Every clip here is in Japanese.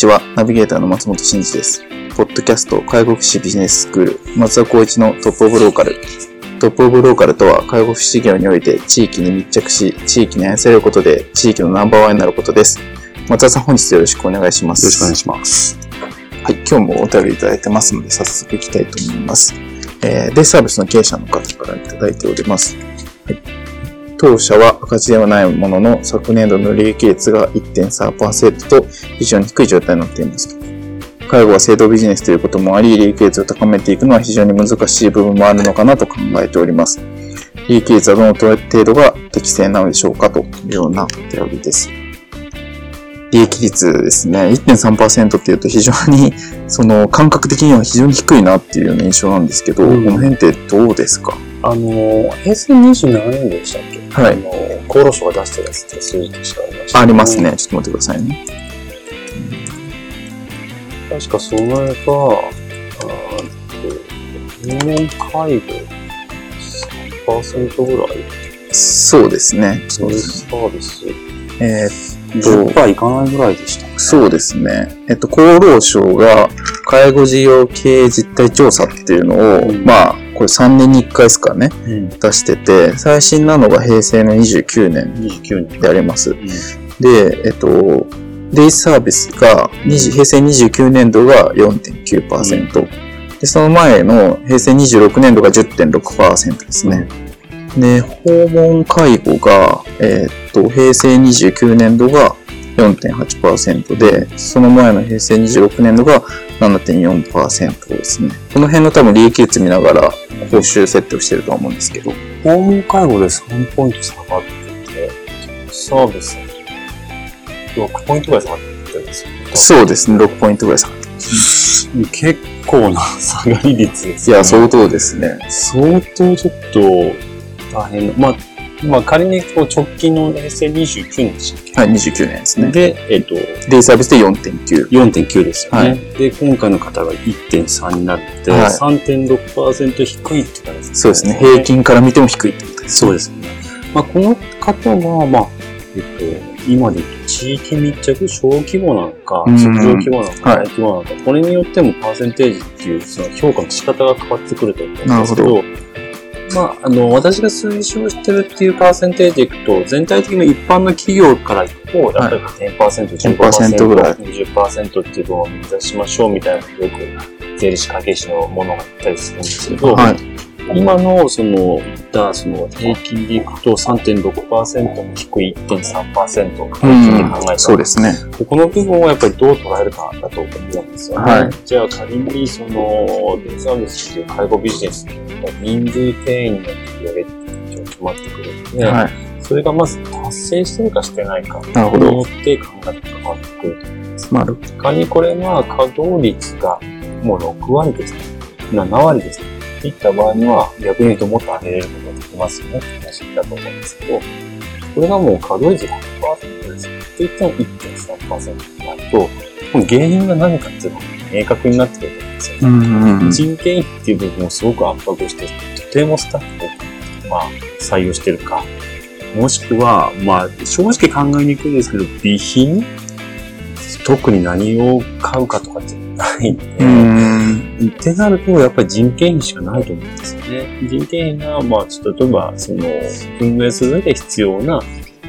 ちは。ナビゲーターの松本慎二です。ポッドキャスト介護福祉ビジネススクール松田光一のトップオブローカル。トップオブローカルとは介護福祉業において地域に密着し、地域に愛されることで地域のナンバーワンになることです。松田さん本日よろしくお願いします。よろしくお願いします。はい、今日もお便りいただいてますので早速いきたいと思います。えー、デイサービスの経営者の方からいただいております。はい。当社は赤字ではないものの、昨年度の利益率が1.3%と非常に低い状態になっています。介護は制度ビジネスということもあり、利益率を高めていくのは非常に難しい部分もあるのかなと考えております。利益率はどの程度が適正なのでしょうかというようなお便りです。利益率ですね、1.3%っていうと非常に、その感覚的には非常に低いなっていうような印象なんですけど、うん、この辺ってどうですか？あの、平成27年でしたっけ？はい。あの、厚労省が出してるやつって数字としてありました、ね、ありますね。ちょっと待ってくださいね。確かその絵が、あ入門介護3%ぐらいそうですね。そうです。サービス。えー、っと。10%いかないぐらいでした、ね、そうですね。えっと、厚労省が介護事業経営実態調査っていうのを、うん、まあ、これ3年に1回ですかね、うん、出してて、最新なのが平成の29年であります。うん、で、えっと、デイサービスが20平成29年度が4.9%、うん、で、その前の平成26年度が10.6%ですね。で、訪問介護が、えー、っと、平成29年度が4.8%で、その前の平成26年度が7.4%ですね。この辺の多分利益率見ながら報酬設定をしてると思うんですけど。訪問介護で3ポイント下がってて、サービス6ポイントぐらい下がってるんですよ、ね。そうですね、6ポイントぐらい下がってます、ね。結構な下がり率ですね。いや、相当ですね。相当ちょっと大変な。まあまあ、仮にこう直近の平成29年でしたはい、29年ですね。で、えっ、と、デイサービスで4.9。4.9ですよね。はい、で、今回の方が1.3になって、はい、3.6%低いって感じですね。そうですね。平均から見ても低いってことですね。そうですね。まあ、この方が、まあ、えっと、今で言うと地域密着小規模なのか、中小規模なのか、大規模なのか、これによってもパーセンテージっていうその評価の仕方が変わってくると思うんですけど、まあ、あの、私が推奨してるっていうパーセンテージでいくと、全体的に一般の企業からいくと、やっぱり10%、15%ぐらい、20%っていうのを目指しましょうみたいなよく税理士会計士のものがあったりするんですけど、はい、今のその言ったその平均でいくと3.6%も低い1.3%平均で考えたら、そうですね。この部分をやっぱりどう捉えるかだと思うんですよね。はい、じゃあ仮にそのデイサービスっていう介護ビジネス人数定員の取り上げっていう決まってくるので、はい、それがまず達成してるかしてないかによって考えが変わってくると思います。なるほど。仮にこれが稼働率がもう6割ですね。7割ですね。いった場合には、逆に言うともっと上げれることができますよねって話だと思うんですけど、これがもう稼働率100%ですって言っても1.3%になると、原因が何かっていうのが明確になってくると思うんですよね。うんうん、人件費っていう部分をすごく圧迫して、とてもスタッフを、まあ、採用してるか、もしくは、まあ、正直考えにくいんですけど、備品？特に何を買うかとかってないんで、うんってなると、やっぱり人件費しかないと思うんですよね。人件費が、まあ、ちょっと例えば、その、運営する上で必要な、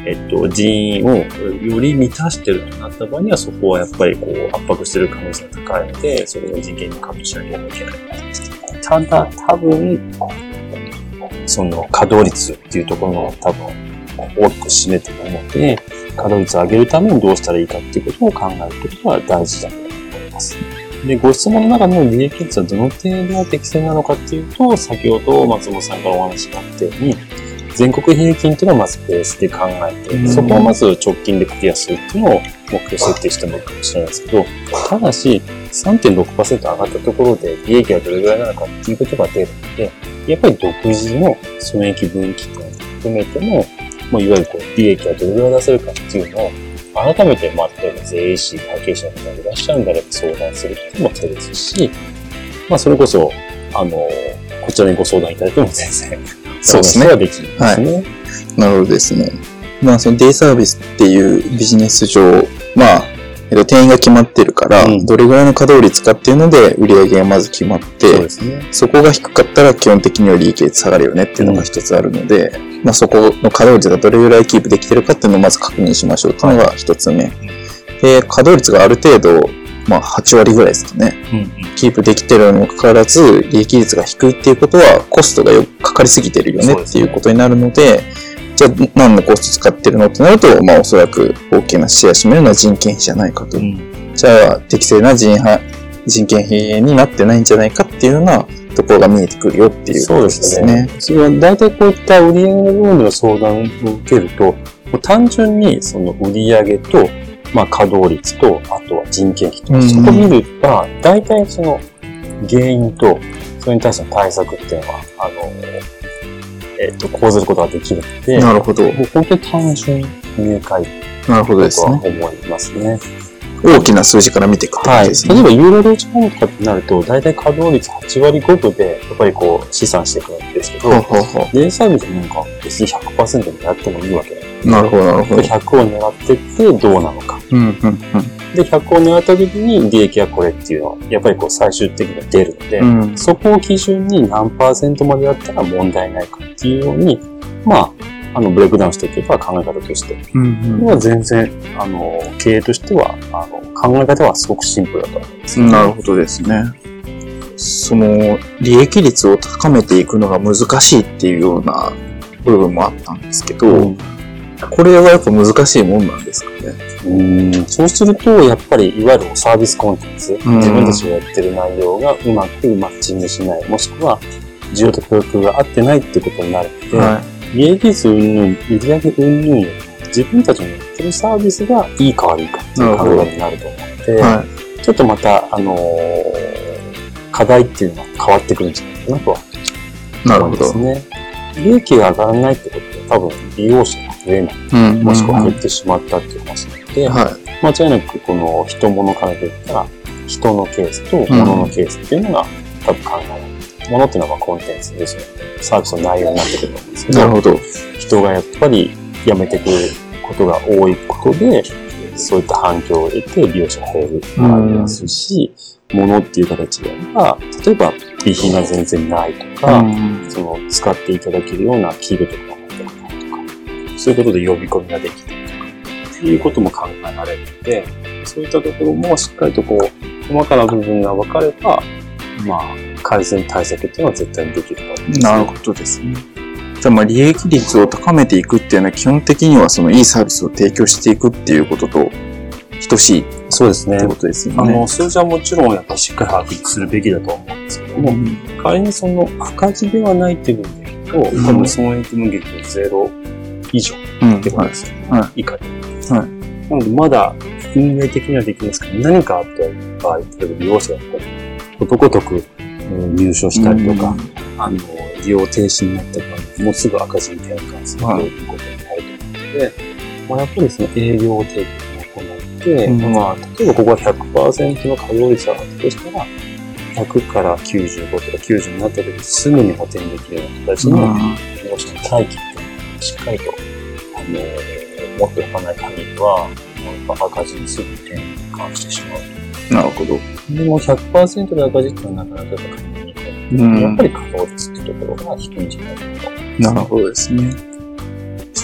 えっと、人員をより満たしてるとなった場合には、そこはやっぱりこう圧迫してる可能性が高いので、それを人件にカットしなきゃいけない。ただ、多分、その稼働率っていうところの多分大きく占めてるので、稼働率を上げるためにどうしたらいいかっていうことを考えることが大事だと思います。で、ご質問の中の利益率はどの程度適正なのかっていうと、先ほど松本さんからお話があったように、全国平均っていうのはまずベースで考えて、うん、そこをまず直近でクリアするっていうのを目標設定してもいいかもしれないですけど、ただし、3.6%上がったところで利益がどれぐらいなのかっていうことが出るので、やっぱり独自の損益分岐点を含めても、まあ、いわゆるこう利益がどれぐらい出せるかっていうのを、改めて、まあ、例えば税理士、会計士の方がいらっしゃるんであれば相談するっていうのも手ですし、まあ、それこそ、あの、こちらにご相談いただいても全然、そうですね。はできるんですね。はい。なるほどですね。まあ、そのデイサービスっていうビジネス上、まあ、えっと、定員が決まってるから、うん、どれぐらいの稼働率かっていうので、売り上げがまず決まって、そ,、ね、そこが低かったら基本的には利益率下がるよねっていうのが一つあるので、うん、まあ、そこの稼働率がどれぐらいキープできてるかっていうのをまず確認しましょうっていうのが一つ目。はい、で、稼働率がある程度、まあ、8割ぐらいですかね、うんうん、キープできてるにもかかわらず、利益率が低いっていうことは、コストがよくかかりすぎてるよねっていうことになるので、じゃあ何のコスト使ってるのってなると、まあおそらく大きなシェア占めるのは人件費じゃないかと。うん、じゃあ適正な人人件費になってないんじゃないかっていうようなところが見えてくるよっていうことですね。それは大体こういった売上の部分での相談を受けると、単純にその売上と、まあ、稼働率と、あとは人件費と、うん、そこ見ると、大体その原因と、それに対しての対策っていうのは、あの、えっ、ー、と、講ずることができるので、なるほど。本当に単純明快なるほどですね。思いますね。大きな数字から見ていくとね。はい、例えば、ユーロローチンとかってなると、大体稼働率8割5分で、やっぱりこう、試算していくんですけど、デイサービスなんか別に100%でやってもいいわけなるほど、なるほど。100を狙っていってどうなのか。うん、うん、うん。で、100を狙った時に利益はこれっていうのは、やっぱりこう最終的に出るので、うん、そこを基準に何パーセントまでやったら問題ないかっていうように、まあ、あの、ブレイクダウンしていけば考え方として。うんうん、は全然、あの、経営としては、あの、考え方はすごくシンプルだと思います、ね、なるほどですね。その、利益率を高めていくのが難しいっていうような部分もあったんですけど、うん、これはやっぱ難しいもんなんですかね。うんそうすると、やっぱり、いわゆるサービスコンテンツ、自分たちがやってる内容がうまくマッチングしない、もしくは、需要と供給が合ってないってことになるので、はい、利益率云々、売上云々よりも、自分たちのやってるサービスがいいか悪いかっていう考えになると思うので、はい、ちょっとまた、あのー、課題っていうのは変わってくるんじゃないかなとは思いますね。利益が上がらないってことは多分利用者が増えない、うん、もしくは減ってしまったっていう話なので、はい、間違いなくこの人物からで言ったら、人のケースと物のケースっていうのが多分考えられる。ものっていうのはコンテンツですよね。サービスの内容になってくるんですけど、なるほど人がやっぱり辞めてくることが多いことで、そういった反響を得て利用者が減るもありますし、ものっていう形であれば、例えば備品が全然ないとか、その使っていただけるような器具とかが持ってこないとか、そういうことで呼び込みができていうことも考えられるので、そういったところもしっかりとこう、細かな部分が分かれば、まあ、改善対策っていうのは絶対にできると思います、なるほどですね。じゃあ、まあ、利益率を高めていくっていうのは、基本的にはそのいいサービスを提供していくっていうことと等しいそうですね。ってことですよね。あの、数字はもちろんやっぱりしっかり把握するべきだと思うんですけども、うん、仮にその赤字ではないっていう部分で言うと、うん、多分損益分岐でゼロ以上。ってことですよ。ね。うん、はい、以下で。はい。なので、まだ運営的にはできますけど、何かあった場合、例えば利用者がことごとく入所したりとか、あの、利用停止になった場合、もうすぐ赤字に転換するということになると思うので、まあ、やっぱりその営業提供で、うん、まあ、例えばここが100%の稼働率があったとしたら、100から95とか90になった時すぐに補填できるような形の、利用者の待機しっかりと、あのー、持っておかない限りは、もう赤字にすぐ転換してしまう。なるほど。でも100%で赤字っていうのはなかなか考えにくい。うん、やっぱり稼働率っていうところが低いんじゃないかと。なるほどですね。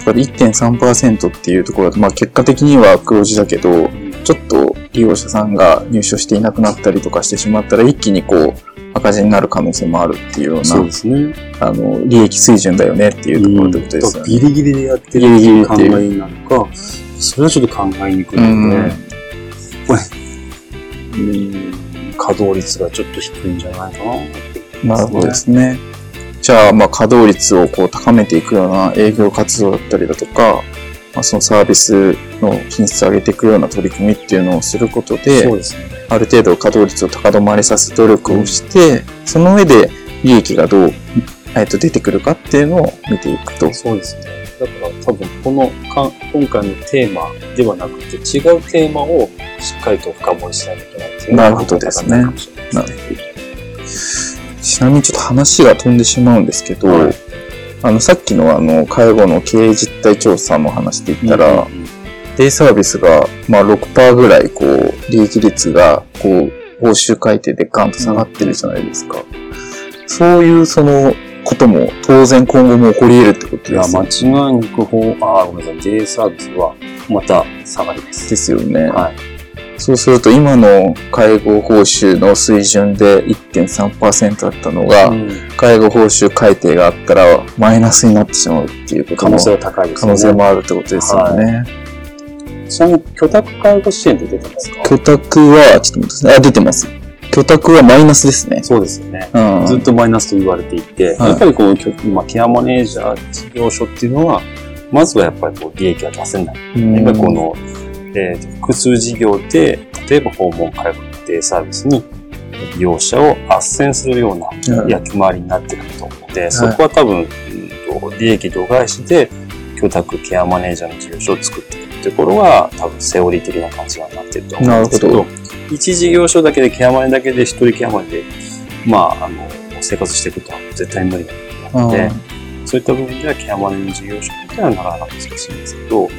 ぱり1.3%っていうところで、まあ結果的には黒字だけど、ちょっと利用者さんが入所していなくなったりとかしてしまったら、一気にこう、赤字になる可能性もあるっていうような、そうですね。あの、利益水準だよねっていうところってことですよね。ギリギリでやってるっていう考えなのか、それはちょっと考えにくいので、これ、うん、稼働率がちょっと低いんじゃないかな。なるほどですね。じゃあ、まあ、稼働率をこう高めていくような営業活動だったりだとか、まあ、そのサービスの品質を上げていくような取り組みっていうのをすることで、そうですね、ある程度稼働率を高止まりさす努力をして、うん、その上で利益がどう、えっと、出てくるかっていうのを見ていくと。そうですね。だから多分このか今回のテーマではなくて違うテーマをしっかりと深掘りしないといけないっていうなるほどですね。なるほど。ちなみにちょっと話が飛んでしまうんですけど、はい、あの、さっきのあの、介護の経営実態調査の話で言ったら、デイサービスが、まあ6%ぐらい、こう、利益率が、こう、報酬改定でガンと下がってるじゃないですか。うん、そういう、その、ことも当然今後も起こり得るってことですね。いや、間違いなく、あ、ごめんなさい、デイサービスはまた下がります。ですよね。はい。そうすると今の介護報酬の水準で1.3%だったのが、うん、介護報酬改定があったらマイナスになってしまうっていうこと可能性は高いですね。可能性もあるってことですよね。はい、ちなみに、居宅介護支援って出てますか？居宅は、ちょっと待ってください。あ、出てます。居宅はマイナスですね。そうですよね。うん、ずっとマイナスと言われていて、はい、やっぱりこの、まあ、ケアマネージャー事業所っていうのは、まずはやっぱりこう利益が出せない。やっぱりこの、えー、複数事業で、例えば訪問介護デイサービスに利用者を斡旋するような役回りになってくると思うので、はい、そこは多分、うん、利益度外視で居宅ケアマネージャーの事業所を作っていくところが多分セオリー的な感じになってると思うんですけど、一事業所だけでケアマネだけで一人ケアマネで、まあ、あの、生活していくとは絶対無理なので、そういった部分ではケアマネの事業所ってはなかなか難しいんですけど、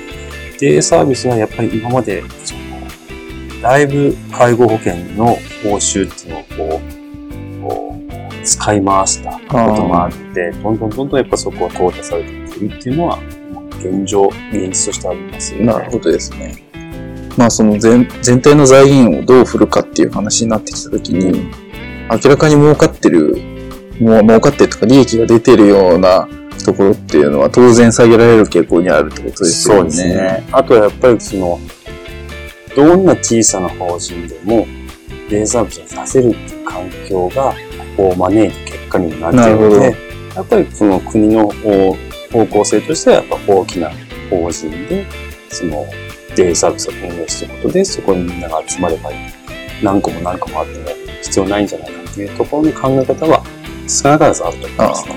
デイサービスはやっぱり今まで、その、だいぶ介護保険の報酬っていうのをこう、こう使い回したこともあって、どんどんどんどんやっぱそこは淘汰されていってるっていうのは、現状、現実としてあります。なるほどですね。まあその全全体の財源をどう振るかっていう話になってきたときに、明らかに儲かってる、もう儲かってるとか利益が出てるようなところっていうのは当然下げられる傾向にあるってことですよね。そうですね。あとはやっぱりその、どんな小さな法人でも、レーザー部を出せるっていう環境が、こう招いた結果になっているので、やっぱりその国の方向性としてはやっぱ大きな法人で、そのデイサービスを運営していくことで、そこにみんなが集まればいい。何個も何個もあっても必要ないんじゃないかっていうところの考え方は少なからずあると思いますね。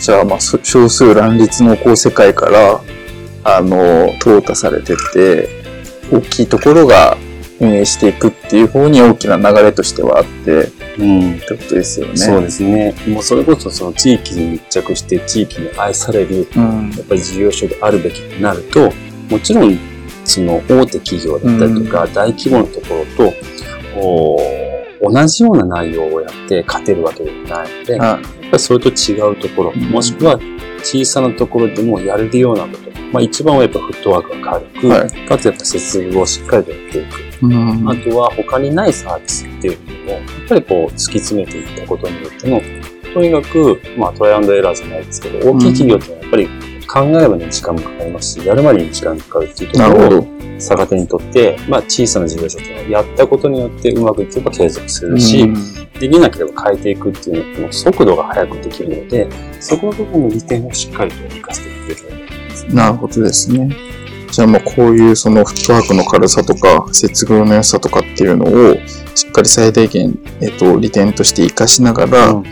じゃあ、まあ、少数乱立のこう世界から、あの、淘汰されてって、大きいところが運営していくっていう方に大きな流れとしてはあって、うん、ってことですよね。そうですね。もうそれこそその地域に密着して地域に愛される、うん、やっぱり事業所であるべきになると、もちろんその大手企業だったりとか、大規模なところと、同じような内容をやって勝てるわけではないので、やっぱりそれと違うところ、もしくは小さなところでもやれるようなこと。まあ一番はやっぱフットワークが軽く、はい、かつやっぱ設備をしっかりとやっていく。あとは他にないサービスっていうのを、やっぱりこう突き詰めていったことによっての、とにかく、まあトライアンドエラーじゃないですけど、大きい企業ってやっぱり考えるまでに時間もかかりますし、やるまでに時間がかかるっていうところを逆手にとって、まあ小さな事業者っていうのはやったことによってうまくいけば継続するし、できなければ変えていくっていうの速度が速くできるので、そこの部分の利点をしっかりと活かしていくべきだと。なるほどですね。じゃあまあこういうそのフットワークの軽さとか、接遇の良さとかっていうのをしっかり最大限、えっと、利点として活かしながら、うん。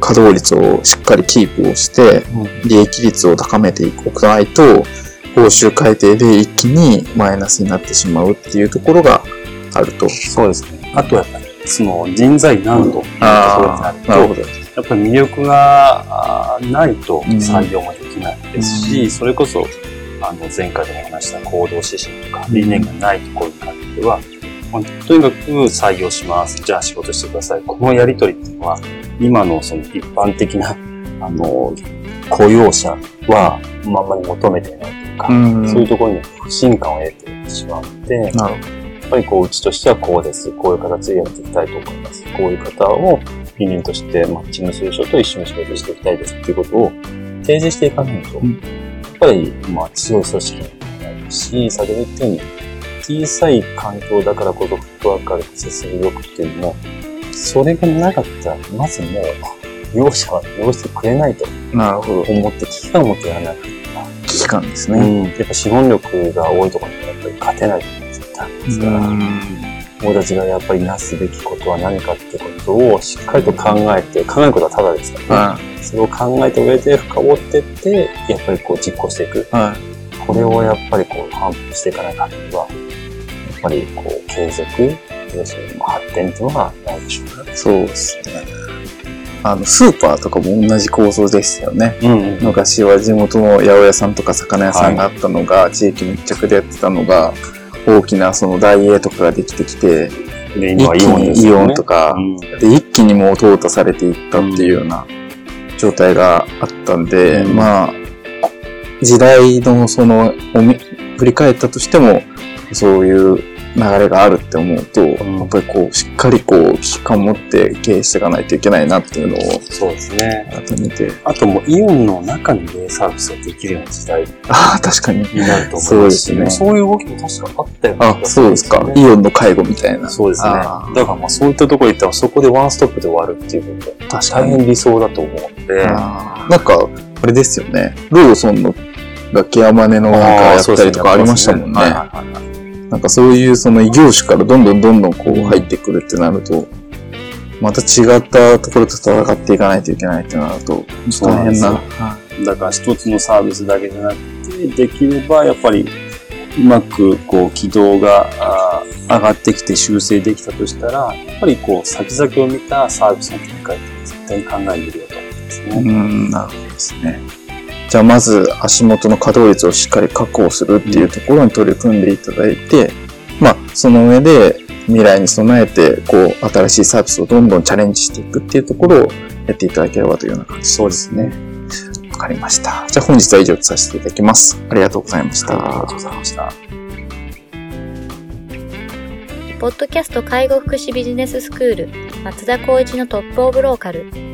稼働率をしっかりキープをして、利益率を高めていかないと、報酬改定で一気にマイナスになってしまうっていうところがあると。そうですね。あとはやっぱり、その人材難度っていうところになると、やっぱり魅力がないと採用もできないですし、うん、それこそ、あの、前回でも話した行動指針とか理念がないところに関しては、まあ、とにかく採用します。じゃあ仕事してください。このやりとりっていうのは、今のその一般的な、あの、雇用者は、まあ、あんまり求めてないというか、うんそういうところに不信感を得てしまって。やっぱりこう、うちとしてはこうです。こういう形でやっていきたいと思います。こういう方を委任としてマッチングする人と一緒に仕事していきたいですっていうことを提示していかないと、うん、やっぱり、まあ、強い組織になるし、先ほど言ったように、小さい環境だからこそフットワークある設備力っていうのも、それがなかったら、まずもう、業者は用してくれないと。なるほど。思って危機感を持ってやらなかった。危機感ですね。うん。やっぱ資本力が多いところにはやっぱり勝てないと思うんですから。俺たちがやっぱりなすべきことは何かってことをしっかりと考えて、考えることはただですからね。うん、それを考えた上で深掘ってって、やっぱりこう実行していく。はい、これをやっぱりこう反復していかない限りは、やっぱりこう継続、要するに発展っていうのはないでしょうね。そうですね。あの、スーパーとかも同じ構造ですよね。うんうん、昔は地元の八百屋さんとか魚屋さんがあったのが、はい、地域密着でやってたのが、大きなそのダイエーとかができてきて、で一気にイオンとか、うん、で一気にもう淘汰されていったっていうような状態があったんで、うん、まあ、時代のその、振り返ったとしても、そういう流れがあるって思うと、うん、やっぱりこう、しっかりこう、危機感を持って経営していかないといけないなっていうのを、そうですね。改めて。あともう、イオンの中にね、サービスができるような時代。ああ、確かに。になると思います。そうですね。そういう動きも確かあったよね。あ、そうですか。イオンの介護みたいな。そうですね。だからまあ、そういったところ行ったら、そこでワンストップで終わるっていうことが、大変理想だと思うんで。なんか、あれですよね。ローソンのがケアマネのなんかやったりとかありましたもんね。なんかそういうその異業種からどんどんどんどんこう入ってくるってなると、また違ったところと戦っていかないといけないってなると、大変な。だから一つのサービスだけじゃなくて、できればやっぱりうまくこう軌道が上がってきて修正できたとしたら、やっぱりこう先々を見たサービスの展開って絶対に考えるようと思うんですね。うん、なるほどですね。じゃあまず足元の稼働率をしっかり確保するっていうところに取り組んでいただいて、まあ、その上で未来に備えて、こう、新しいサービスをどんどんチャレンジしていくっていうところをやっていただければというような感じそうですね。わかりました。じゃあ本日は以上とさせていただきます。ありがとうございました。ありがとうございました。ポッドキャスト介護福祉ビジネススクール松田光一のトップオブローカル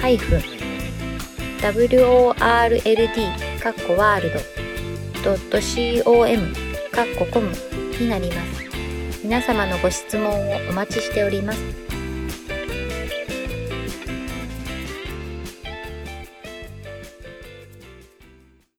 ハイフン world カッコワールド .com カッココムになります。皆様のご質問をお待ちしております。